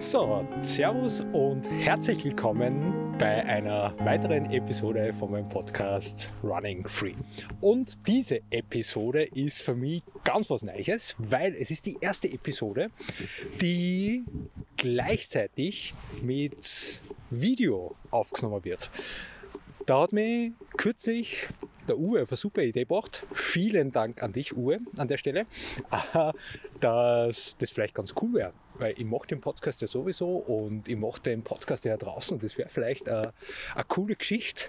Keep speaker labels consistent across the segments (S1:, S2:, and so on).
S1: So, Servus und herzlich willkommen bei einer weiteren Episode von meinem Podcast Running Free. Und diese Episode ist für mich ganz was Neues, weil es ist die erste Episode, die gleichzeitig mit Video aufgenommen wird. Da hat mich kürzlich der Uwe auf eine super Idee gebracht. Vielen Dank an dich, Uwe, an der Stelle, dass das vielleicht ganz cool wäre weil ich mache den Podcast ja sowieso und ich mache den Podcast ja draußen das wäre vielleicht eine, eine coole Geschichte,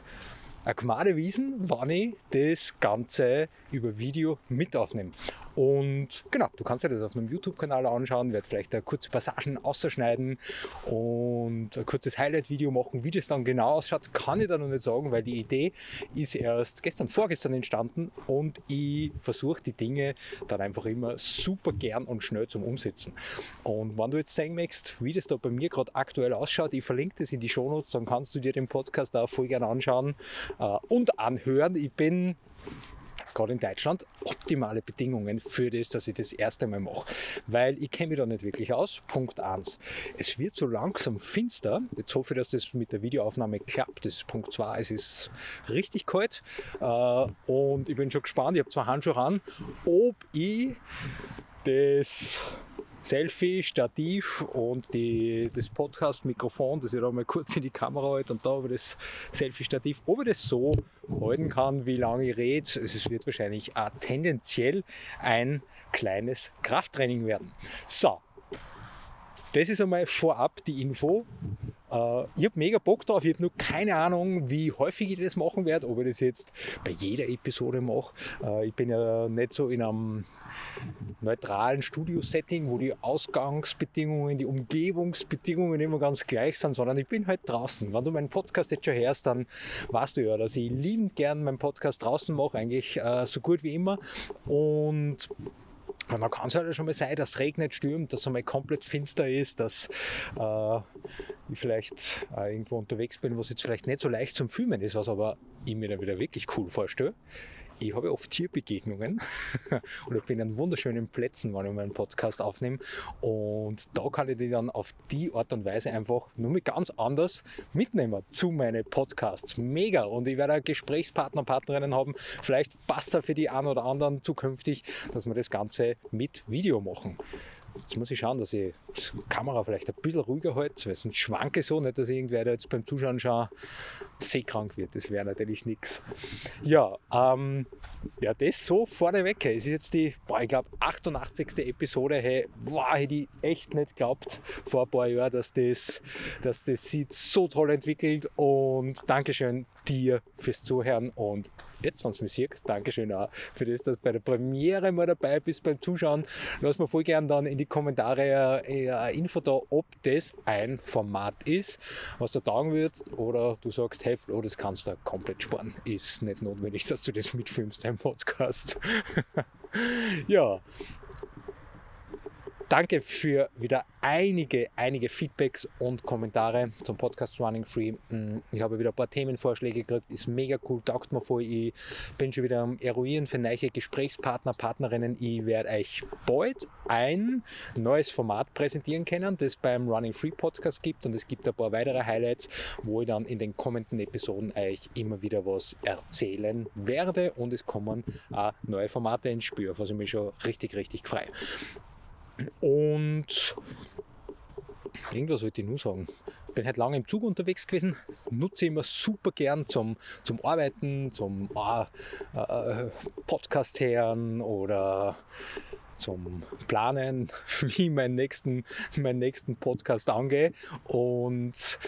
S1: eine gemade Wiesen, wann ich das Ganze über Video mit aufnehme. Und genau, du kannst dir das auf meinem YouTube-Kanal anschauen, werde vielleicht kurze Passagen ausschneiden und ein kurzes Highlight-Video machen. Wie das dann genau ausschaut, kann ich da noch nicht sagen, weil die Idee ist erst gestern, vorgestern entstanden und ich versuche die Dinge dann einfach immer super gern und schnell zum Umsetzen. Und wenn du jetzt sehen möchtest, wie das da bei mir gerade aktuell ausschaut, ich verlinke das in die Shownotes, dann kannst du dir den Podcast auch voll gerne anschauen äh, und anhören. Ich bin gerade in Deutschland, optimale Bedingungen für das, dass ich das erste Mal mache. Weil ich kenne mich da nicht wirklich aus. Punkt 1. Es wird so langsam finster. Jetzt hoffe ich, dass das mit der Videoaufnahme klappt. Das ist Punkt 2. Es ist richtig kalt. Äh, und ich bin schon gespannt. Ich habe zwei Handschuhe an, ob ich das Selfie, Stativ und die, das Podcast-Mikrofon, das ich da mal kurz in die Kamera halte und da über das Selfie-Stativ, ob ich das so halten kann, wie lange ich rede. Es wird wahrscheinlich auch tendenziell ein kleines Krafttraining werden. So, das ist einmal vorab die Info. Äh, ich habe mega Bock drauf. Ich habe nur keine Ahnung, wie häufig ich das machen werde, ob ich das jetzt bei jeder Episode mache. Äh, ich bin ja nicht so in einem neutralen Studio-Setting, wo die Ausgangsbedingungen, die Umgebungsbedingungen immer ganz gleich sind, sondern ich bin halt draußen. Wenn du meinen Podcast jetzt schon hörst, dann weißt du ja, dass ich liebend gern meinen Podcast draußen mache, eigentlich äh, so gut wie immer. Und und dann kann es halt schon mal sein, dass es regnet, stürmt, dass es einmal komplett finster ist, dass äh, ich vielleicht äh, irgendwo unterwegs bin, wo es jetzt vielleicht nicht so leicht zum Filmen ist, was aber ich mir dann wieder wirklich cool vorstelle ich habe oft Tierbegegnungen und ich bin an wunderschönen Plätzen, wenn ich meinen Podcast aufnehme. Und da kann ich die dann auf die Art und Weise einfach nur mit ganz anders mitnehmen zu meinen Podcasts. Mega! Und ich werde Gesprächspartner, Partnerinnen haben. Vielleicht passt es für die einen oder anderen zukünftig, dass wir das Ganze mit Video machen. Jetzt muss ich schauen, dass ich die Kamera vielleicht ein bisschen ruhiger halte, weil sonst schwanke so, nicht, dass irgendwer da jetzt beim Zuschauen schon seekrank wird. Das wäre natürlich nichts. Ja, ähm, ja, das so vorneweg. Es ist jetzt die, boah, ich glaube, 88. Episode. Hey, boah, hätte ich echt nicht geglaubt vor ein paar Jahren, dass das, dass das sich so toll entwickelt. Und Dankeschön dir fürs Zuhören und jetzt, wenn du mich siehst, Dankeschön auch für das, dass du bei der Premiere mal dabei bist beim Zuschauen. Lass mir voll gerne dann in die Kommentare äh, eine Info da, ob das ein Format ist, was du taugen wird oder du sagst, hey Flo, das kannst du komplett sparen. Ist nicht notwendig, dass du das mitfilmst, dein Podcast. ja, Danke für wieder einige, einige Feedbacks und Kommentare zum Podcast Running Free. Mm, ich habe wieder ein paar Themenvorschläge gekriegt, ist mega cool, taugt mir voll. Ich bin schon wieder am Eruieren für neue Gesprächspartner, Partnerinnen. Ich werde euch bald ein neues Format präsentieren können, das beim Running Free Podcast gibt und es gibt ein paar weitere Highlights, wo ich dann in den kommenden Episoden euch immer wieder was erzählen werde und es kommen auch neue Formate ins Spiel, was ich mich schon richtig, richtig freue. Und irgendwas wollte ich nur sagen. Ich bin halt lange im Zug unterwegs gewesen, das nutze ich immer super gern zum, zum Arbeiten, zum ah, äh, Podcast hören oder zum Planen, wie meinen nächsten, meinen nächsten Podcast angehe. Und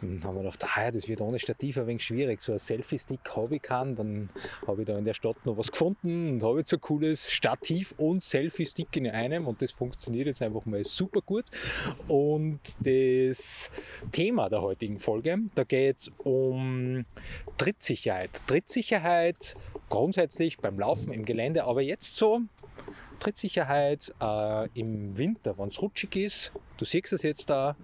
S1: dann haben wir gedacht, ah ja, das wird ohne Stativ ein wenig schwierig. So ein Selfie-Stick habe ich keinen. Dann habe ich da in der Stadt noch was gefunden und habe jetzt ein cooles Stativ und Selfie-Stick in einem. Und das funktioniert jetzt einfach mal super gut. Und das Thema der heutigen Folge, da geht es um Trittsicherheit. Trittsicherheit grundsätzlich beim Laufen im Gelände, aber jetzt so Trittsicherheit äh, im Winter, wenn es rutschig ist. Du siehst es jetzt da.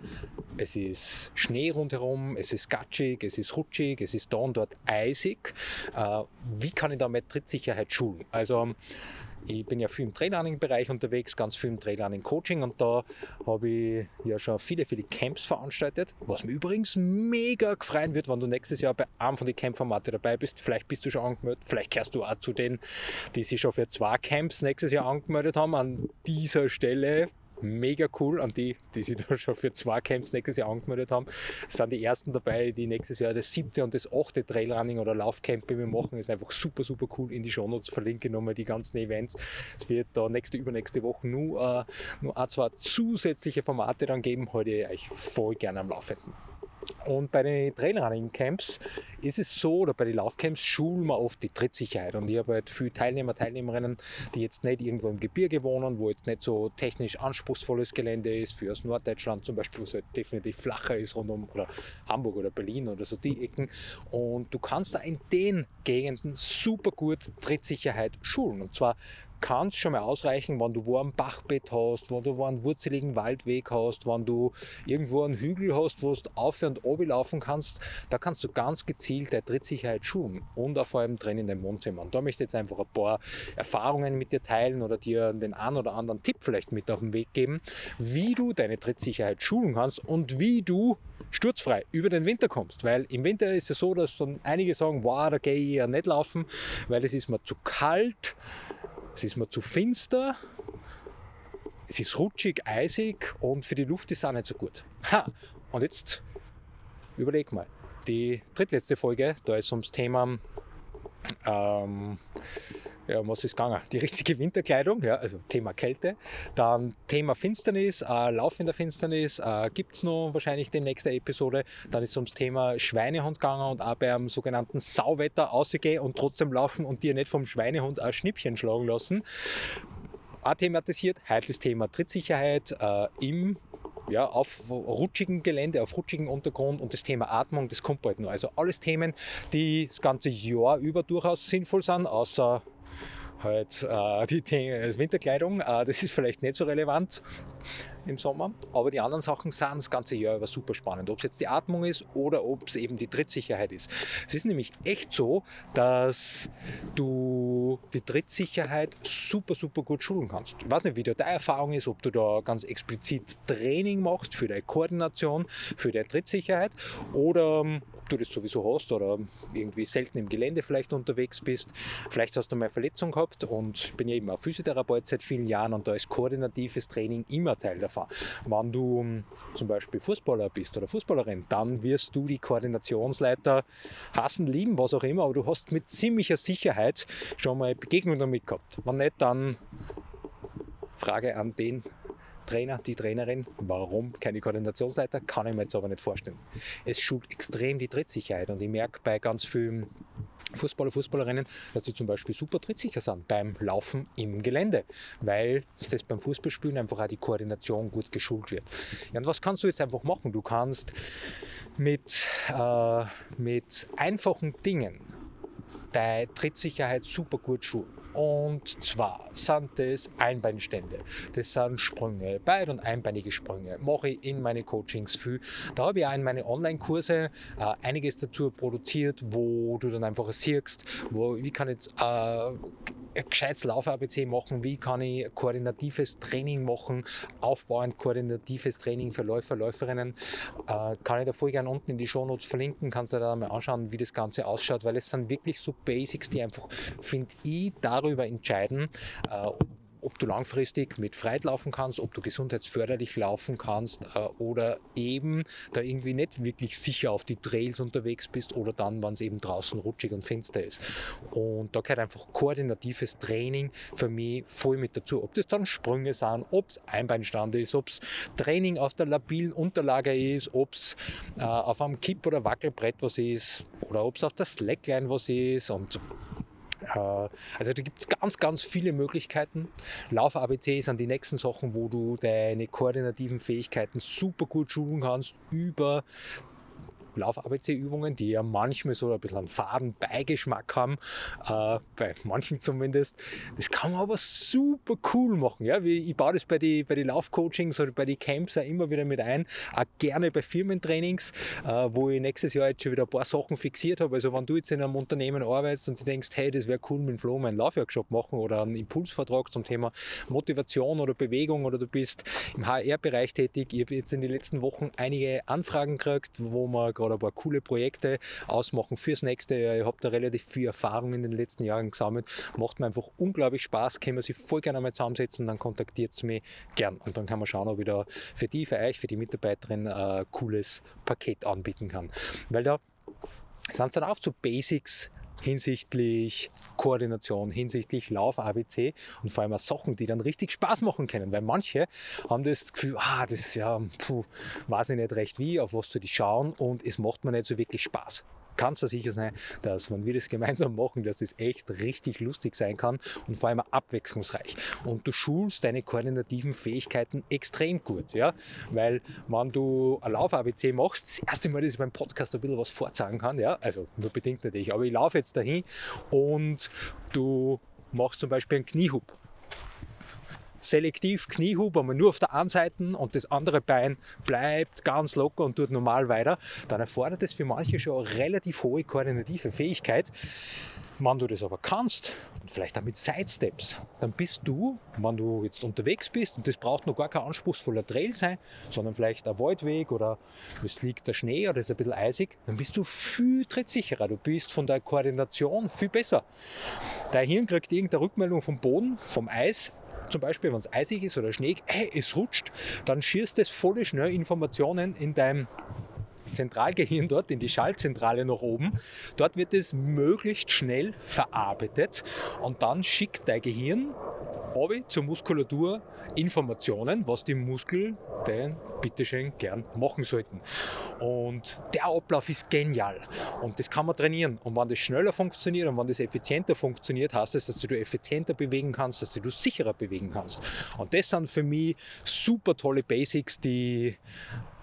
S1: Es ist Schnee rundherum, es ist gatschig, es ist rutschig, es ist da und dort eisig. Äh, wie kann ich damit Trittsicherheit schulen? Also ich bin ja viel im Trailrunning-Bereich unterwegs, ganz viel im Trailrunning-Coaching und da habe ich ja schon viele, viele Camps veranstaltet, was mir übrigens mega gefreien wird, wenn du nächstes Jahr bei einem von den Camp-Formate dabei bist. Vielleicht bist du schon angemeldet, vielleicht kehrst du auch zu denen, die sich schon für zwei Camps nächstes Jahr angemeldet haben. An dieser Stelle mega cool an die, die sich da schon für zwei Camps nächstes Jahr angemeldet haben. Sind die ersten dabei, die nächstes Jahr das siebte und das achte Trailrunning oder Laufcamp bei machen. Ist einfach super, super cool. In die Shownotes verlinke ich nochmal die ganzen Events. Es wird da nächste, übernächste Woche nur, äh, nur ein, zwei zusätzliche Formate dann geben. Heute euch voll gerne am Laufenden. Und bei den Trailrunning-Camps ist es so, oder bei den Laufcamps schulen wir oft die Trittsicherheit. Und ich habe halt viele Teilnehmer, Teilnehmerinnen, die jetzt nicht irgendwo im Gebirge wohnen, wo jetzt nicht so technisch anspruchsvolles Gelände ist, für aus Norddeutschland zum Beispiel, wo es halt definitiv flacher ist, rund um oder Hamburg oder Berlin oder so die Ecken. Und du kannst da in den Gegenden super gut Trittsicherheit schulen. Und zwar kann es schon mal ausreichen, wenn du wo ein Bachbett hast, wenn du wo einen wurzeligen Waldweg hast, wenn du irgendwo einen Hügel hast, wo du auf und ab laufen kannst, da kannst du ganz gezielt deine Trittsicherheit schulen und auch vor allem drin in deinem Wohnzimmer. Und da möchte ich jetzt einfach ein paar Erfahrungen mit dir teilen oder dir den einen oder anderen Tipp vielleicht mit auf den Weg geben, wie du deine Trittsicherheit schulen kannst und wie du sturzfrei über den Winter kommst. Weil im Winter ist es so, dass dann einige sagen, wow, da gehe ich ja nicht laufen, weil es ist mir zu kalt, es ist mir zu finster, es ist rutschig, eisig und für die Luft ist es auch nicht so gut. Ha, und jetzt überleg mal, die drittletzte Folge, da ist ums Thema ähm, ja, was ist gegangen? Die richtige Winterkleidung, ja, also Thema Kälte. Dann Thema Finsternis, äh, Lauf in der Finsternis äh, gibt es noch wahrscheinlich die nächste Episode. Dann ist es ums Thema Schweinehund gegangen und auch beim sogenannten Sauwetter ausgehen und trotzdem laufen und dir nicht vom Schweinehund ein Schnippchen schlagen lassen. Auch thematisiert, heute das Thema Trittsicherheit äh, im ja, auf rutschigen Gelände, auf rutschigen Untergrund und das Thema Atmung, das kommt bald noch. Also alles Themen, die das ganze Jahr über durchaus sinnvoll sind, außer halt äh, die äh, Winterkleidung, äh, das ist vielleicht nicht so relevant im Sommer, aber die anderen Sachen sind das ganze Jahr über super spannend. Ob es jetzt die Atmung ist oder ob es eben die Trittsicherheit ist. Es ist nämlich echt so, dass du die Trittsicherheit super, super gut schulen kannst. Ich weiß nicht, wie da deine Erfahrung ist, ob du da ganz explizit Training machst für deine Koordination, für deine Trittsicherheit oder du das sowieso hast oder irgendwie selten im Gelände vielleicht unterwegs bist. Vielleicht hast du mal Verletzung gehabt und bin ja eben auch Physiotherapeut seit vielen Jahren und da ist koordinatives Training immer Teil davon. Wenn du hm, zum Beispiel Fußballer bist oder Fußballerin, dann wirst du die Koordinationsleiter hassen, lieben, was auch immer, aber du hast mit ziemlicher Sicherheit schon mal Begegnung damit gehabt. Wenn nicht, dann Frage an den Trainer, die Trainerin. Warum keine Koordinationsleiter? Kann ich mir jetzt aber nicht vorstellen. Es schult extrem die Trittsicherheit und ich merke bei ganz vielen Fußballer, Fußballerinnen, dass die zum Beispiel super trittsicher sind beim Laufen im Gelände, weil das beim Fußballspielen einfach auch die Koordination gut geschult wird. Ja, und was kannst du jetzt einfach machen? Du kannst mit, äh, mit einfachen Dingen deine Trittsicherheit super gut schulen. Und zwar sind das Einbeinstände. Das sind Sprünge, beid- und einbeinige Sprünge. Mache ich in meine Coachings viel. Da habe ich auch in meine Online-Kurse äh, einiges dazu produziert, wo du dann einfach siehst, wo, wie kann ich äh, gescheites Lauf-ABC machen, wie kann ich koordinatives Training machen, aufbauend koordinatives Training für Läufer, Läuferinnen. Äh, kann ich da voll gerne unten in die Shownotes verlinken, kannst du da mal anschauen, wie das Ganze ausschaut, weil es sind wirklich so Basics, die einfach, finde ich, darüber entscheiden, äh, ob du langfristig mit Freit laufen kannst, ob du gesundheitsförderlich laufen kannst äh, oder eben da irgendwie nicht wirklich sicher auf die Trails unterwegs bist oder dann, wenn es eben draußen rutschig und finster ist. Und da gehört einfach koordinatives Training für mich voll mit dazu. Ob das dann Sprünge sind, ob es Einbeinstand ist, ob es Training auf der labilen Unterlage ist, ob es äh, auf einem Kipp- oder Wackelbrett was ist oder ob es auf der Slackline was ist und also da gibt es ganz, ganz viele Möglichkeiten. Lauf-ABC sind die nächsten Sachen, wo du deine koordinativen Fähigkeiten super gut schulen kannst über Lauf-ABC-Übungen, die ja manchmal so ein bisschen einen faden Beigeschmack haben, äh, bei manchen zumindest. Das kann man aber super cool machen. Ja? Ich baue das bei den bei die Laufcoachings oder bei den Camps auch immer wieder mit ein, auch gerne bei Firmentrainings, äh, wo ich nächstes Jahr jetzt schon wieder ein paar Sachen fixiert habe. Also wenn du jetzt in einem Unternehmen arbeitest und du denkst, hey, das wäre cool, mit Flo meinen Laufworkshop machen oder einen Impulsvertrag zum Thema Motivation oder Bewegung oder du bist im HR-Bereich tätig. Ich habe jetzt in den letzten Wochen einige Anfragen gekriegt, wo man gerade gerade ein paar coole Projekte ausmachen fürs nächste Jahr. Ich habe da relativ viel Erfahrung in den letzten Jahren gesammelt. Macht mir einfach unglaublich Spaß. Können wir sich voll gerne einmal zusammensetzen, dann kontaktiert es mich gern. Und dann kann man schauen, ob ich da für die, für euch, für die Mitarbeiterin ein cooles Paket anbieten kann. Weil da sind es dann auch so Basics, hinsichtlich Koordination, hinsichtlich Lauf-ABC und vor allem auch Sachen, die dann richtig Spaß machen können. Weil manche haben das Gefühl, ah, das ja, puh, weiß ich nicht recht wie, auf was zu die schauen und es macht mir nicht so wirklich Spaß kannst du sicher sein, dass wenn wir das gemeinsam machen, dass das echt richtig lustig sein kann und vor allem abwechslungsreich. Und du schulst deine koordinativen Fähigkeiten extrem gut, ja, weil wenn du ein Lauf-ABC machst, das erste Mal, dass ich beim Podcast ein bisschen was vorzeigen kann, ja, also nur bedingt natürlich, aber ich laufe jetzt dahin und du machst zum Beispiel einen Kniehub selektiv Kniehub, aber nur auf der einen Seite und das andere Bein bleibt ganz locker und tut normal weiter, dann erfordert es für manche schon relativ hohe koordinative Fähigkeit. Wenn du das aber kannst und vielleicht damit Sidesteps, dann bist du, wenn du jetzt unterwegs bist und das braucht noch gar kein anspruchsvoller Trail sein, sondern vielleicht ein Waldweg oder es liegt der Schnee oder es ist ein bisschen eisig, dann bist du viel trittsicherer. Du bist von der Koordination viel besser. Dein Hirn kriegt irgendeine Rückmeldung vom Boden, vom Eis, zum Beispiel, wenn es eisig ist oder Schnee, hey, es rutscht, dann schießt es voll schnell Informationen in deinem Zentralgehirn dort, in die Schaltzentrale nach oben. Dort wird es möglichst schnell verarbeitet und dann schickt dein Gehirn zur Muskulatur Informationen, was die Muskel denn bitteschön gern machen sollten. Und der Ablauf ist genial und das kann man trainieren. Und wenn das schneller funktioniert und wenn das effizienter funktioniert, heißt das, dass du effizienter bewegen kannst, dass du sicherer bewegen kannst. Und das sind für mich super tolle Basics, die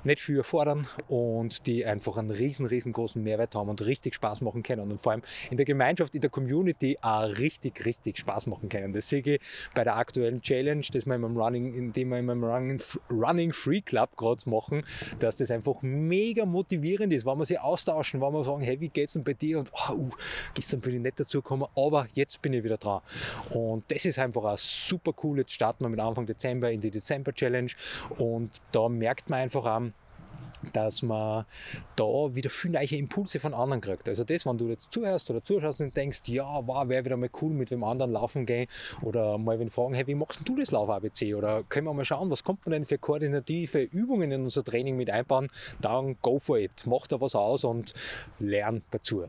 S1: nicht viel erfordern und die einfach einen riesen, riesengroßen Mehrwert haben und richtig Spaß machen können und vor allem in der Gemeinschaft, in der Community auch richtig, richtig Spaß machen können. Das sehe ich bei der aktuellen Challenge, das wir in meinem Running, in dem wir in meinem Running, Running Free Club gerade machen, dass das einfach mega motivierend ist, wenn wir sich austauschen, wenn wir sagen, hey, wie geht's denn bei dir? Und oh, uh, gestern bin ich nicht dazu gekommen, aber jetzt bin ich wieder dran. Und das ist einfach auch super cool. Jetzt starten wir mit Anfang Dezember in die Dezember Challenge und da merkt man einfach auch, dass man da wieder viel neue Impulse von anderen kriegt. Also das, wenn du jetzt zuhörst oder zuschaust und denkst, ja, wow, wäre wieder mal cool mit dem anderen laufen gehen oder mal wenn fragen, hey, wie machst du das Lauf-ABC oder können wir mal schauen, was kommt man denn für koordinative Übungen in unser Training mit einbauen, dann go for it, mach da was aus und lern dazu.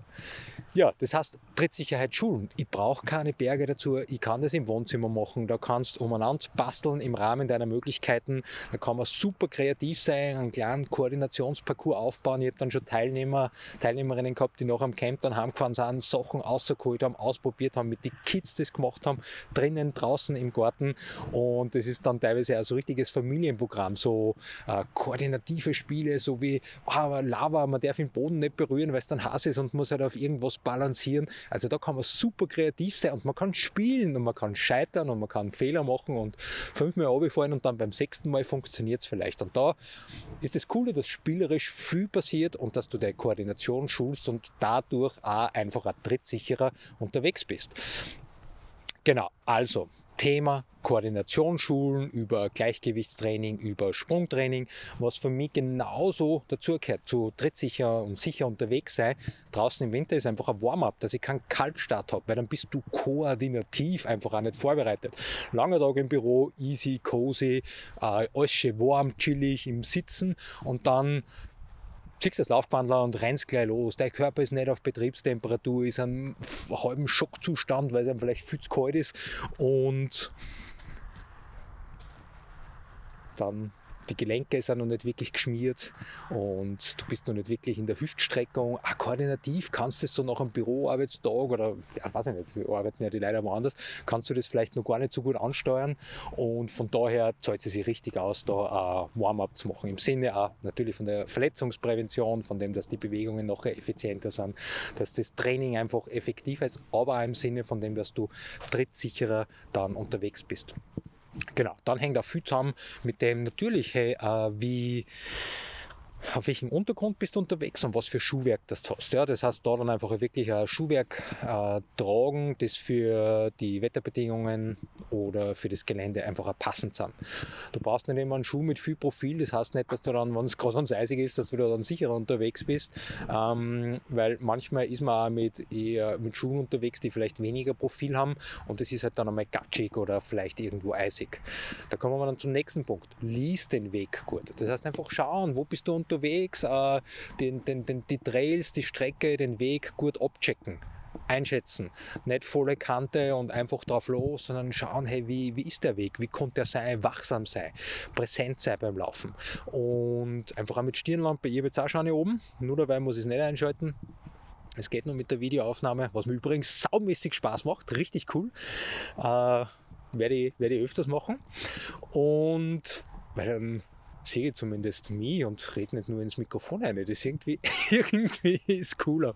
S1: Ja, das heißt Trittsicherheit schulen. Ich brauche keine Berge dazu, ich kann das im Wohnzimmer machen, da kannst du umeinander basteln im Rahmen deiner Möglichkeiten, da kann man super kreativ sein, einen kleinen Koordinationsparcours aufbauen. Ich habe dann schon Teilnehmer, Teilnehmerinnen gehabt, die nach am Camp dann heimgefahren sind, Sachen rausgeholt haben, ausprobiert haben, mit den Kids das gemacht haben, drinnen, draußen im Garten. Und das ist dann teilweise auch so ein richtiges Familienprogramm, so äh, koordinative Spiele, so wie oh, Lava, man darf den Boden nicht berühren, weil es dann Hass ist und muss halt auf irgendwas balancieren. Also da kann man super kreativ sein und man kann spielen und man kann scheitern und man kann Fehler machen und fünfmal runterfallen und dann beim sechsten Mal funktioniert es vielleicht. Und da ist das Coole, dass spielerisch viel passiert und dass du deine Koordination schulst und dadurch auch einfach ein trittsicherer unterwegs bist. Genau, also Thema Koordinationsschulen, über Gleichgewichtstraining, über Sprungtraining, was für mich genauso dazugehört, zu trittsicher und sicher unterwegs sein. Draußen im Winter ist einfach ein Warm-up, dass ich keinen Kaltstart habe, weil dann bist du koordinativ einfach auch nicht vorbereitet. Langer Tag im Büro, easy, cozy, äh, alles schön warm, chillig im Sitzen und dann ziehst das Laufwandler und rennst gleich los. Dein Körper ist nicht auf Betriebstemperatur, ist im halben Schockzustand, weil es ihm vielleicht viel zu kalt ist. Und dann die Gelenke sind noch nicht wirklich geschmiert und du bist noch nicht wirklich in der Hüftstreckung. Ah, koordinativ kannst du das so nach einem Büroarbeitstag oder, ja, weiß ich nicht, arbeiten ja die leider woanders, kannst du das vielleicht noch gar nicht so gut ansteuern und von daher zahlt es sich richtig aus, da ein Warm-up zu machen. Im Sinne auch natürlich von der Verletzungsprävention, von dem, dass die Bewegungen noch effizienter sind, dass das Training einfach effektiver ist, aber auch im Sinne von dem, dass du trittsicherer dann unterwegs bist. Genau, dann hängt auch viel zusammen mit dem natürlich, hey, äh, wie auf welchem Untergrund bist du unterwegs und was für Schuhwerk das hast. Ja, das heißt, da dann einfach wirklich ein Schuhwerk äh, tragen, das für die Wetterbedingungen oder für das Gelände einfach passend sind. Du brauchst nicht immer einen Schuh mit viel Profil, das heißt nicht, dass du dann, wenn es groß und eisig ist, dass du da dann sicherer unterwegs bist, ähm, weil manchmal ist man auch mit, eher mit Schuhen unterwegs, die vielleicht weniger Profil haben und das ist halt dann einmal gatschig oder vielleicht irgendwo eisig. Da kommen wir dann zum nächsten Punkt. Lies den Weg gut. Das heißt einfach schauen, wo bist du unterwegs unterwegs, äh, den, den, den, die Trails, die Strecke, den Weg gut abchecken einschätzen. Nicht volle Kante und einfach drauf los, sondern schauen, hey, wie, wie ist der Weg? Wie konnte er sein? Wachsam sein, präsent sein beim Laufen. Und einfach auch mit Stirnlampe, ich habe auch schon eine oben, nur dabei muss ich es nicht einschalten. Es geht nur mit der Videoaufnahme, was mir übrigens saumäßig Spaß macht, richtig cool. Äh, werde, ich, werde ich öfters machen. Und weil dann sehe zumindest mich und rede nicht nur ins Mikrofon rein. Das ist irgendwie, irgendwie ist cooler.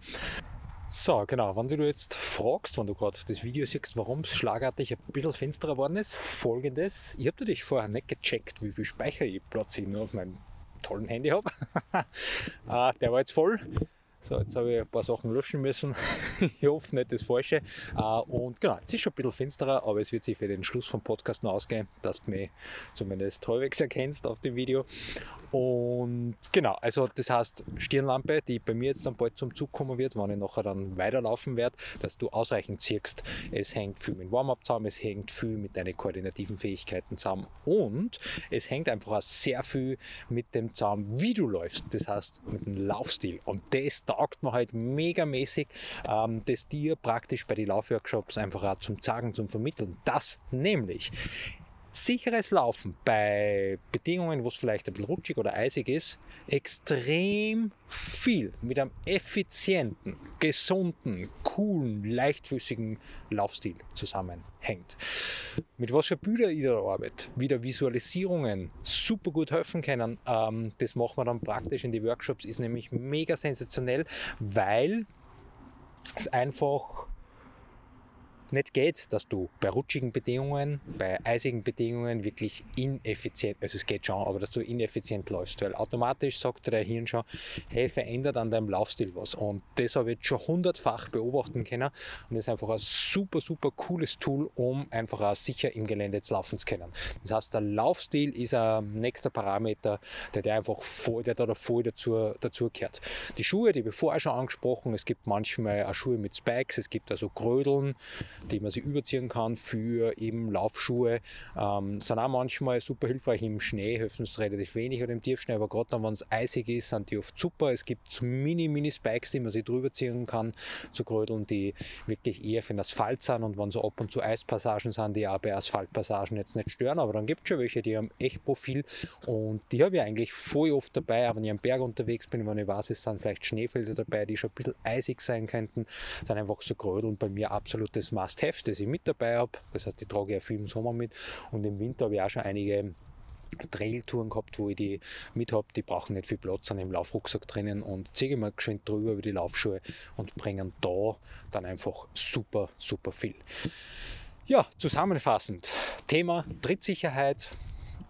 S1: So, genau, wenn du jetzt fragst, wenn du gerade das Video siehst, warum es schlagartig ein bisschen finsterer geworden ist, folgendes. Ich habe natürlich vorher nicht gecheckt, wie viel Speicherplatz ich nur auf meinem tollen Handy habe. ah, der war jetzt voll. So, jetzt habe ich ein paar Sachen löschen müssen. ich hoffe nicht das Falsche. Äh, und genau, es ist schon ein bisschen finsterer, aber es wird sich für den Schluss vom Podcast noch ausgehen, dass du mich zumindest halbwegs erkennst auf dem Video. Und genau, also das heißt Stirnlampe, die bei mir jetzt dann bald zum Zug kommen wird, wenn ich nachher dann weiterlaufen werde, dass du ausreichend ziehst. Es hängt viel mit Warm-up zusammen, es hängt viel mit deinen koordinativen Fähigkeiten zusammen und es hängt einfach auch sehr viel mit dem zusammen, wie du läufst. Das heißt mit dem Laufstil. Und das taugt mir halt megamäßig, ähm, das dir praktisch bei den Laufworkshops einfach auch zum Sagen, zum Vermitteln. Das nämlich sicheres Laufen bei Bedingungen, wo es vielleicht ein bisschen rutschig oder eisig ist, extrem viel mit einem effizienten, gesunden, coolen, leichtfüßigen Laufstil zusammenhängt. Mit was für Bilder ich da arbeite, wieder Visualisierungen super gut helfen können, ähm, das machen wir dann praktisch in die Workshops, ist nämlich mega sensationell, weil es einfach nicht geht, dass du bei rutschigen Bedingungen, bei eisigen Bedingungen wirklich ineffizient, also es geht schon, aber dass du ineffizient läufst, weil automatisch sagt der Hirn schon, hey, verändert an deinem Laufstil was. Und das habe ich jetzt schon hundertfach beobachten können und das ist einfach ein super, super cooles Tool, um einfach auch sicher im Gelände zu laufen zu können. Das heißt, der Laufstil ist ein nächster Parameter, der, der einfach voll, der da voll dazu, dazu gehört. Die Schuhe, die ich vorher schon angesprochen, es gibt manchmal auch Schuhe mit Spikes, es gibt also Grödeln, die man sich überziehen kann für eben Laufschuhe. Ähm, sind auch manchmal super hilfreich im Schnee, helfen es relativ wenig oder im Tiefschnee, aber gerade dann, wenn es eisig ist, sind die oft super. Es gibt Mini-Mini-Spikes, die man sich drüber ziehen kann, zu Grödeln, die wirklich eher für den Asphalt sind und wenn so ab und zu Eispassagen sind, die auch bei Asphaltpassagen jetzt nicht stören, aber dann gibt es schon welche, die haben echt Profil und die habe ich eigentlich voll oft dabei, auch wenn ich am Berg unterwegs bin, wenn ich weiß, es sind vielleicht Schneefelder dabei, die schon ein bisschen eisig sein könnten, sind einfach so Grödeln bei mir absolutes Must Heft, das ich mit dabei habe. Das heißt, ich trage ja viel im Sommer mit und im Winter habe ich auch schon einige Trailtouren gehabt, wo ich die mit habe. Die brauchen nicht viel Platz an dem Laufrucksack drinnen und ziehe mal geschwind drüber über die Laufschuhe und bringen da dann einfach super, super viel. Ja, zusammenfassend. Thema Trittsicherheit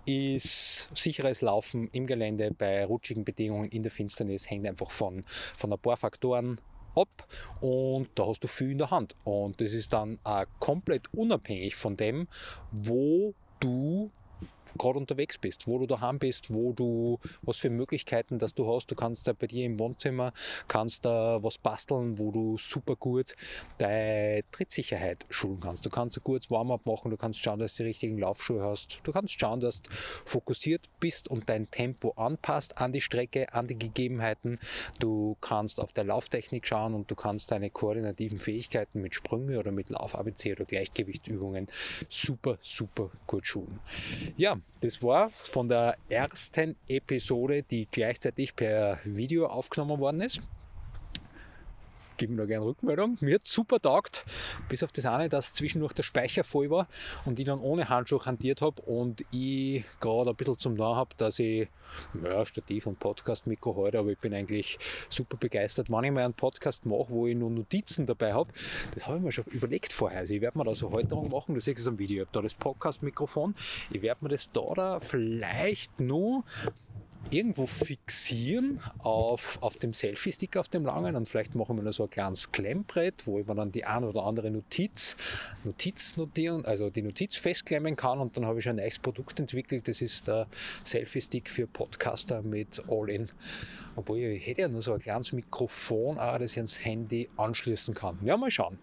S1: ist sicheres Laufen im Gelände bei rutschigen Bedingungen in der Finsternis hängt einfach von, von ein paar Faktoren ab und da hast du viel in der Hand. Und das ist dann auch komplett unabhängig von dem, wo du gerade unterwegs bist, wo du daheim bist, wo du, was für Möglichkeiten dass du hast. Du kannst da bei dir im Wohnzimmer, kannst da was basteln, wo du super gut deine Trittsicherheit schulen kannst. Du kannst ein gutes Warm-up machen, du kannst schauen, dass du die richtigen Laufschuhe hast. Du kannst schauen, dass du fokussiert bist und dein Tempo anpasst an die Strecke, an die Gegebenheiten. Du kannst auf der Lauftechnik schauen und du kannst deine koordinativen Fähigkeiten mit Sprünge oder mit Lauf-ABC oder Gleichgewichtsübungen super, super gut schulen. Ja, das war's von der ersten Episode, die gleichzeitig per Video aufgenommen worden ist geben mir gerne Rückmeldung. Mir hat super taugt, bis auf das eine, dass zwischendurch der Speicher voll war und ich dann ohne Handschuh hantiert habe und ich gerade ein bisschen zum Nah habe, dass ich ja, Stativ und Podcast-Mikro heute, aber ich bin eigentlich super begeistert, wenn ich mal einen Podcast mache, wo ich nur Notizen dabei habe. Das habe ich mir schon überlegt vorher. Also ich werde mir da so Halterung machen, du siehst es am Video. Ich habe da das Podcast-Mikrofon. Ich werde mir das da, da vielleicht nur irgendwo fixieren auf, auf dem Selfie-Stick auf dem langen und vielleicht machen wir noch so ein kleines Klemmbrett, wo man dann die ein oder andere Notiz, Notiz notieren, also die Notiz festklemmen kann und dann habe ich ein neues Produkt entwickelt, das ist der Selfie-Stick für Podcaster mit All-In. Obwohl ich hätte ja nur so ein kleines Mikrofon, auch, das ich ans Handy anschließen kann. Ja, mal schauen.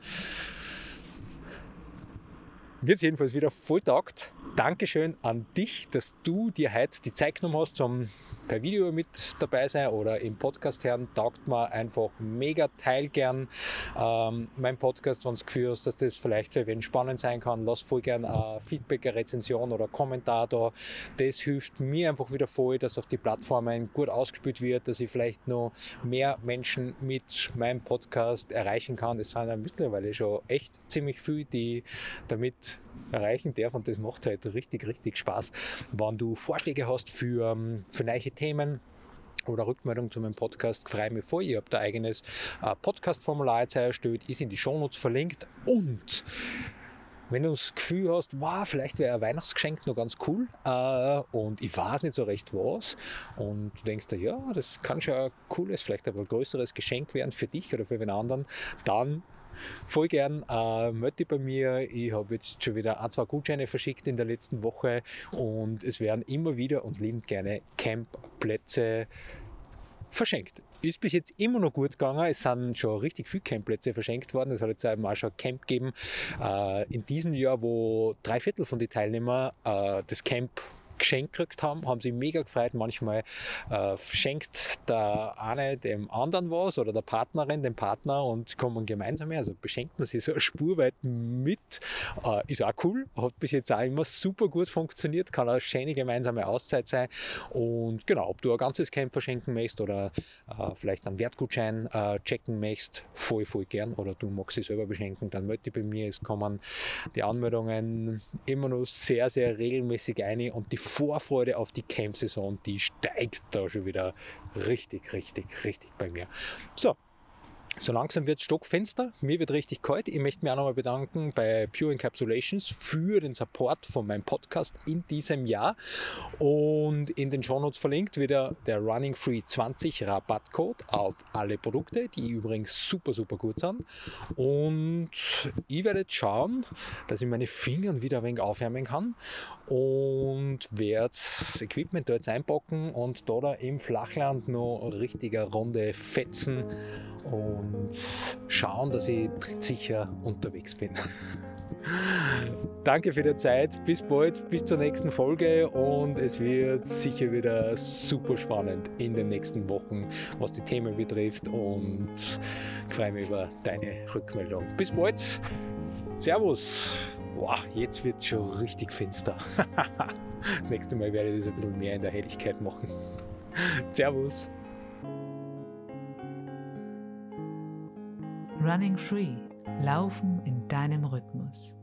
S1: Wird jedenfalls wieder voll taugt. Dankeschön an dich, dass du dir heute die Zeit genommen hast, zum per Video mit dabei sein oder im Podcast hören. Taugt mir einfach mega. Teil gern ähm, mein Podcast, wenn du hast, dass das vielleicht für wen spannend sein kann. Lass voll gern ein Feedback, eine Rezension oder Kommentar da. Das hilft mir einfach wieder voll, dass auf die Plattformen gut ausgespielt wird, dass ich vielleicht noch mehr Menschen mit meinem Podcast erreichen kann. Es sind ja mittlerweile schon echt ziemlich viele, die damit erreichen darf und das macht halt richtig, richtig Spaß. Wenn du Vorschläge hast für, ähm, für neue Themen, oder Rückmeldung zu meinem Podcast, freue mich vor. Ihr habt ein eigenes äh, Podcast-Formular jetzt erstellt, ist in die Shownotes verlinkt und wenn du das Gefühl hast, wow, vielleicht wäre ein Weihnachtsgeschenk noch ganz cool äh, und ich weiß nicht so recht was und du denkst dir, ja, das kann schon ein cooles, vielleicht aber ein größeres Geschenk werden für dich oder für einen anderen, dann voll gern. Äh, melde dich bei mir. Ich habe jetzt schon wieder ein, zwei Gutscheine verschickt in der letzten Woche und es werden immer wieder und liebend gerne Campplätze verschenkt. Ist bis jetzt immer noch gut gegangen. Es sind schon richtig viele Campplätze verschenkt worden. Es hat jetzt einmal schon ein Camp gegeben äh, in diesem Jahr, wo drei Viertel von den Teilnehmern äh, das Camp geschenkt gekriegt haben, haben sich mega gefreut. Manchmal äh, schenkt der eine dem anderen was oder der Partnerin dem Partner und kommen gemeinsam her. Also beschenkt man sich so eine Spur weit mit. Äh, ist auch cool, hat bis jetzt auch immer super gut funktioniert, kann eine schöne gemeinsame Auszeit sein. Und genau, ob du ein ganzes Camp verschenken möchtest oder äh, vielleicht einen Wertgutschein äh, checken möchtest, voll, voll gern. Oder du magst sie selber beschenken, dann melde dich bei mir. Es kommen die Anmeldungen immer noch sehr, sehr regelmäßig ein und die Vorfreude auf die Camp-Saison, die steigt da schon wieder richtig, richtig, richtig bei mir. So, so langsam wird es stockfenster. Mir wird richtig kalt. Ich möchte mich auch nochmal bedanken bei Pure Encapsulations für den Support von meinem Podcast in diesem Jahr. Und in den Shownotes verlinkt wieder der Running Free 20 Rabattcode auf alle Produkte, die übrigens super, super gut sind. Und ich werde jetzt schauen, dass ich meine Finger wieder ein wenig aufwärmen kann und werde das Equipment da jetzt einpacken und da, da im Flachland noch richtiger Runde fetzen und schauen, dass ich sicher unterwegs bin. Danke für die Zeit. Bis bald, bis zur nächsten Folge und es wird sicher wieder super spannend in den nächsten Wochen, was die Themen betrifft und ich freue mich über deine Rückmeldung. Bis bald. Servus. Boah, jetzt wird es schon richtig finster. das nächste Mal werde ich das ein bisschen mehr in der Helligkeit machen. Servus.
S2: Running Free. Laufen in deinem Rhythmus.